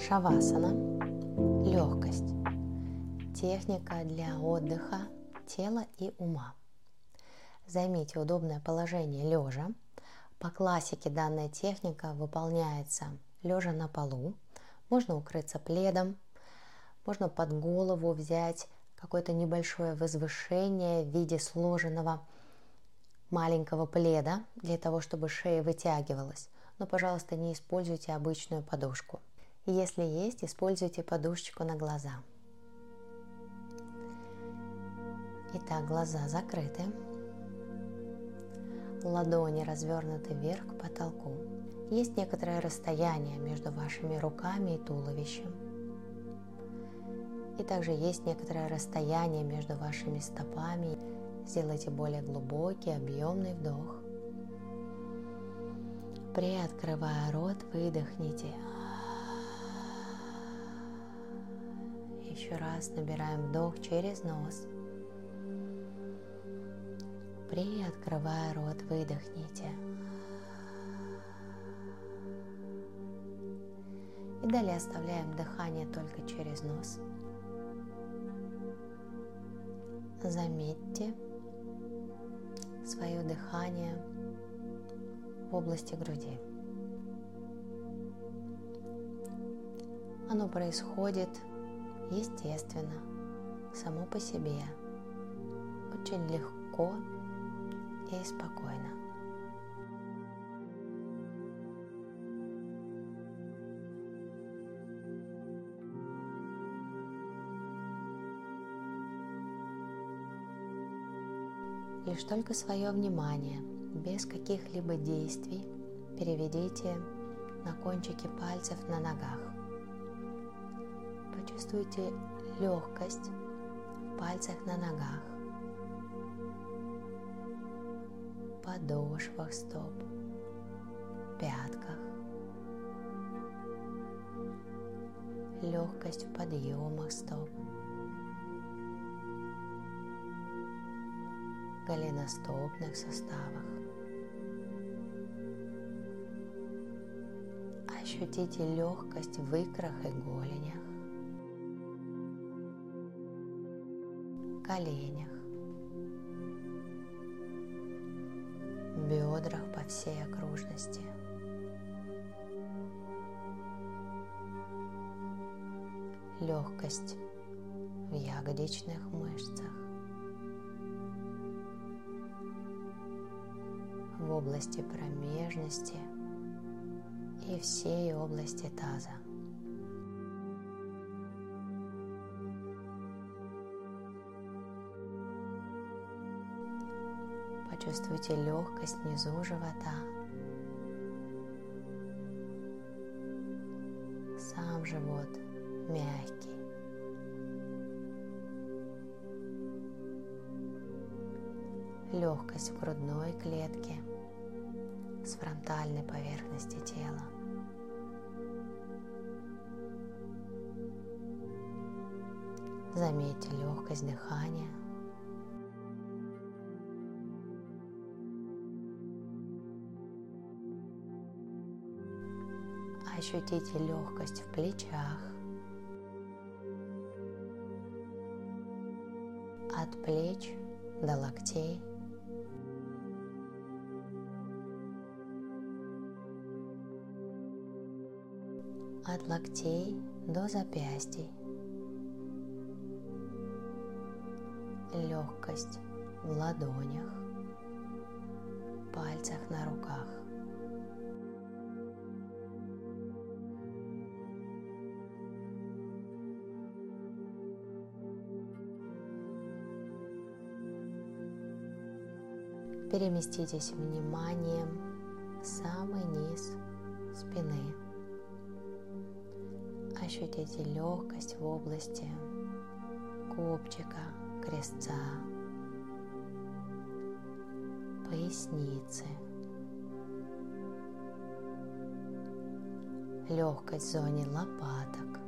Шавасана – легкость. Техника для отдыха тела и ума. Займите удобное положение лежа. По классике данная техника выполняется лежа на полу. Можно укрыться пледом, можно под голову взять какое-то небольшое возвышение в виде сложенного маленького пледа для того, чтобы шея вытягивалась. Но, пожалуйста, не используйте обычную подушку. Если есть, используйте подушечку на глаза. Итак, глаза закрыты. Ладони развернуты вверх к потолку. Есть некоторое расстояние между вашими руками и туловищем. И также есть некоторое расстояние между вашими стопами. Сделайте более глубокий, объемный вдох. Приоткрывая рот, выдохните. Еще раз набираем вдох через нос. Приоткрывая рот, выдохните. И далее оставляем дыхание только через нос. Заметьте свое дыхание в области груди. Оно происходит естественно, само по себе, очень легко и спокойно. лишь только свое внимание, без каких-либо действий, переведите на кончики пальцев на ногах. Почувствуйте легкость в пальцах на ногах, подошвах стоп, пятках, легкость в подъемах стоп, голеностопных суставах. Ощутите легкость в икрах и голенях, коленях, бедрах по всей окружности. Легкость в ягодичных мышцах. в области промежности и всей области таза. Почувствуйте легкость внизу живота. Сам живот мягкий. Легкость в грудной клетке – с фронтальной поверхности тела. Заметьте легкость дыхания. Ощутите легкость в плечах, от плеч до локтей – от локтей до запястий. Легкость в ладонях, пальцах на руках. Переместитесь вниманием в самый низ спины. Ощутите легкость в области копчика, крестца, поясницы. Легкость в зоне лопаток,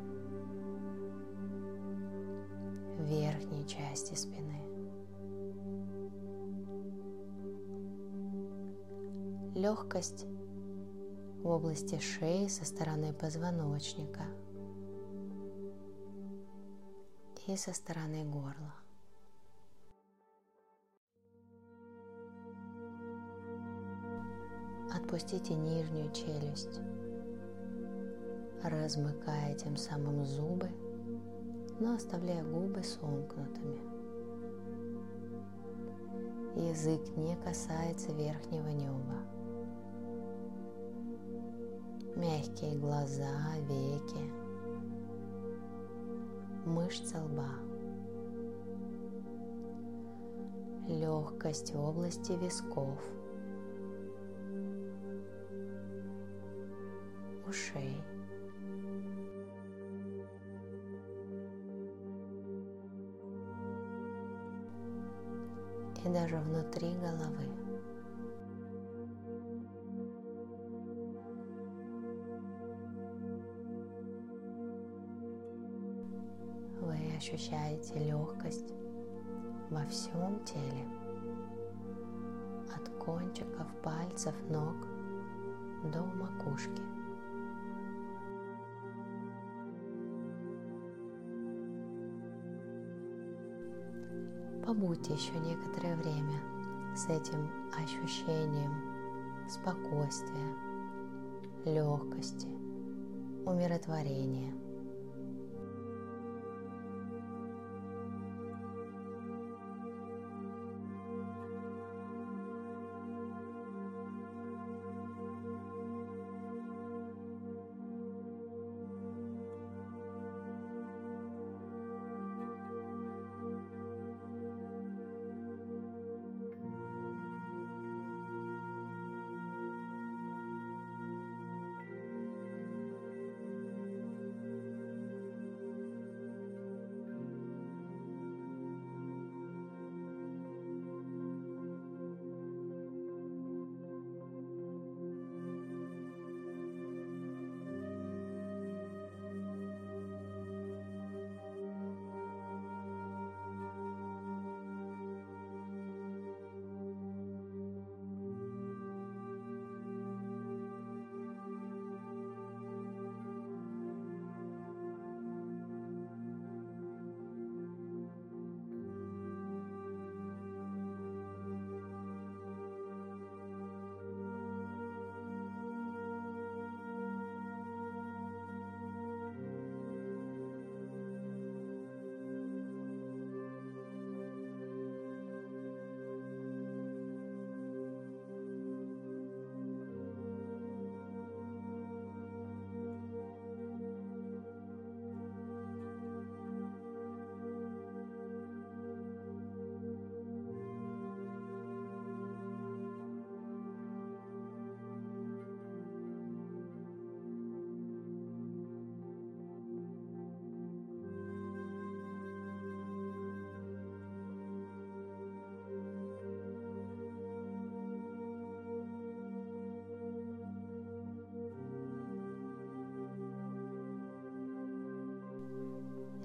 верхней части спины. Легкость в области шеи со стороны позвоночника – и со стороны горла. Отпустите нижнюю челюсть, размыкая тем самым зубы, но оставляя губы сомкнутыми. Язык не касается верхнего неба. Мягкие глаза, веки, мышцы лба. Легкость области висков – ушей. И даже внутри головы. Ощущаете легкость во всем теле, от кончиков пальцев ног до макушки. побудьте еще некоторое время с этим ощущением спокойствия, легкости, умиротворения –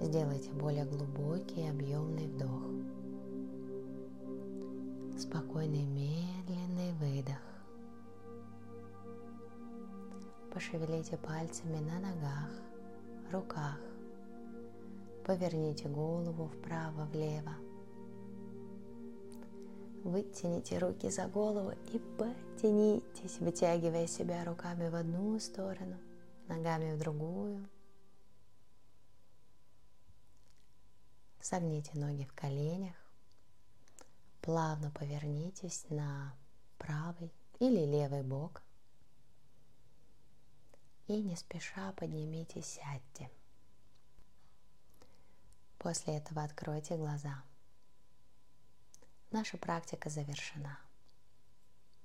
Сделайте более глубокий объемный вдох. Спокойный медленный выдох. Пошевелите пальцами на ногах, руках. Поверните голову вправо-влево. Вытяните руки за голову и потянитесь, вытягивая себя руками в одну сторону, ногами в другую – Согните ноги в коленях. Плавно повернитесь на правый или левый бок. И не спеша поднимитесь, сядьте. После этого откройте глаза. Наша практика завершена.